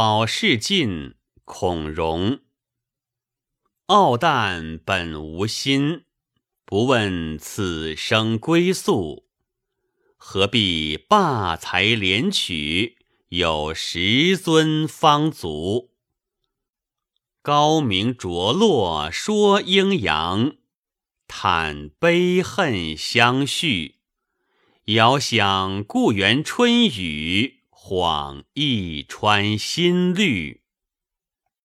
好事尽恐荣。傲诞本无心，不问此生归宿。何必霸才连取，有十尊方足。高明着落说阴阳，叹悲恨相续。遥想故园春雨，恍一川新绿。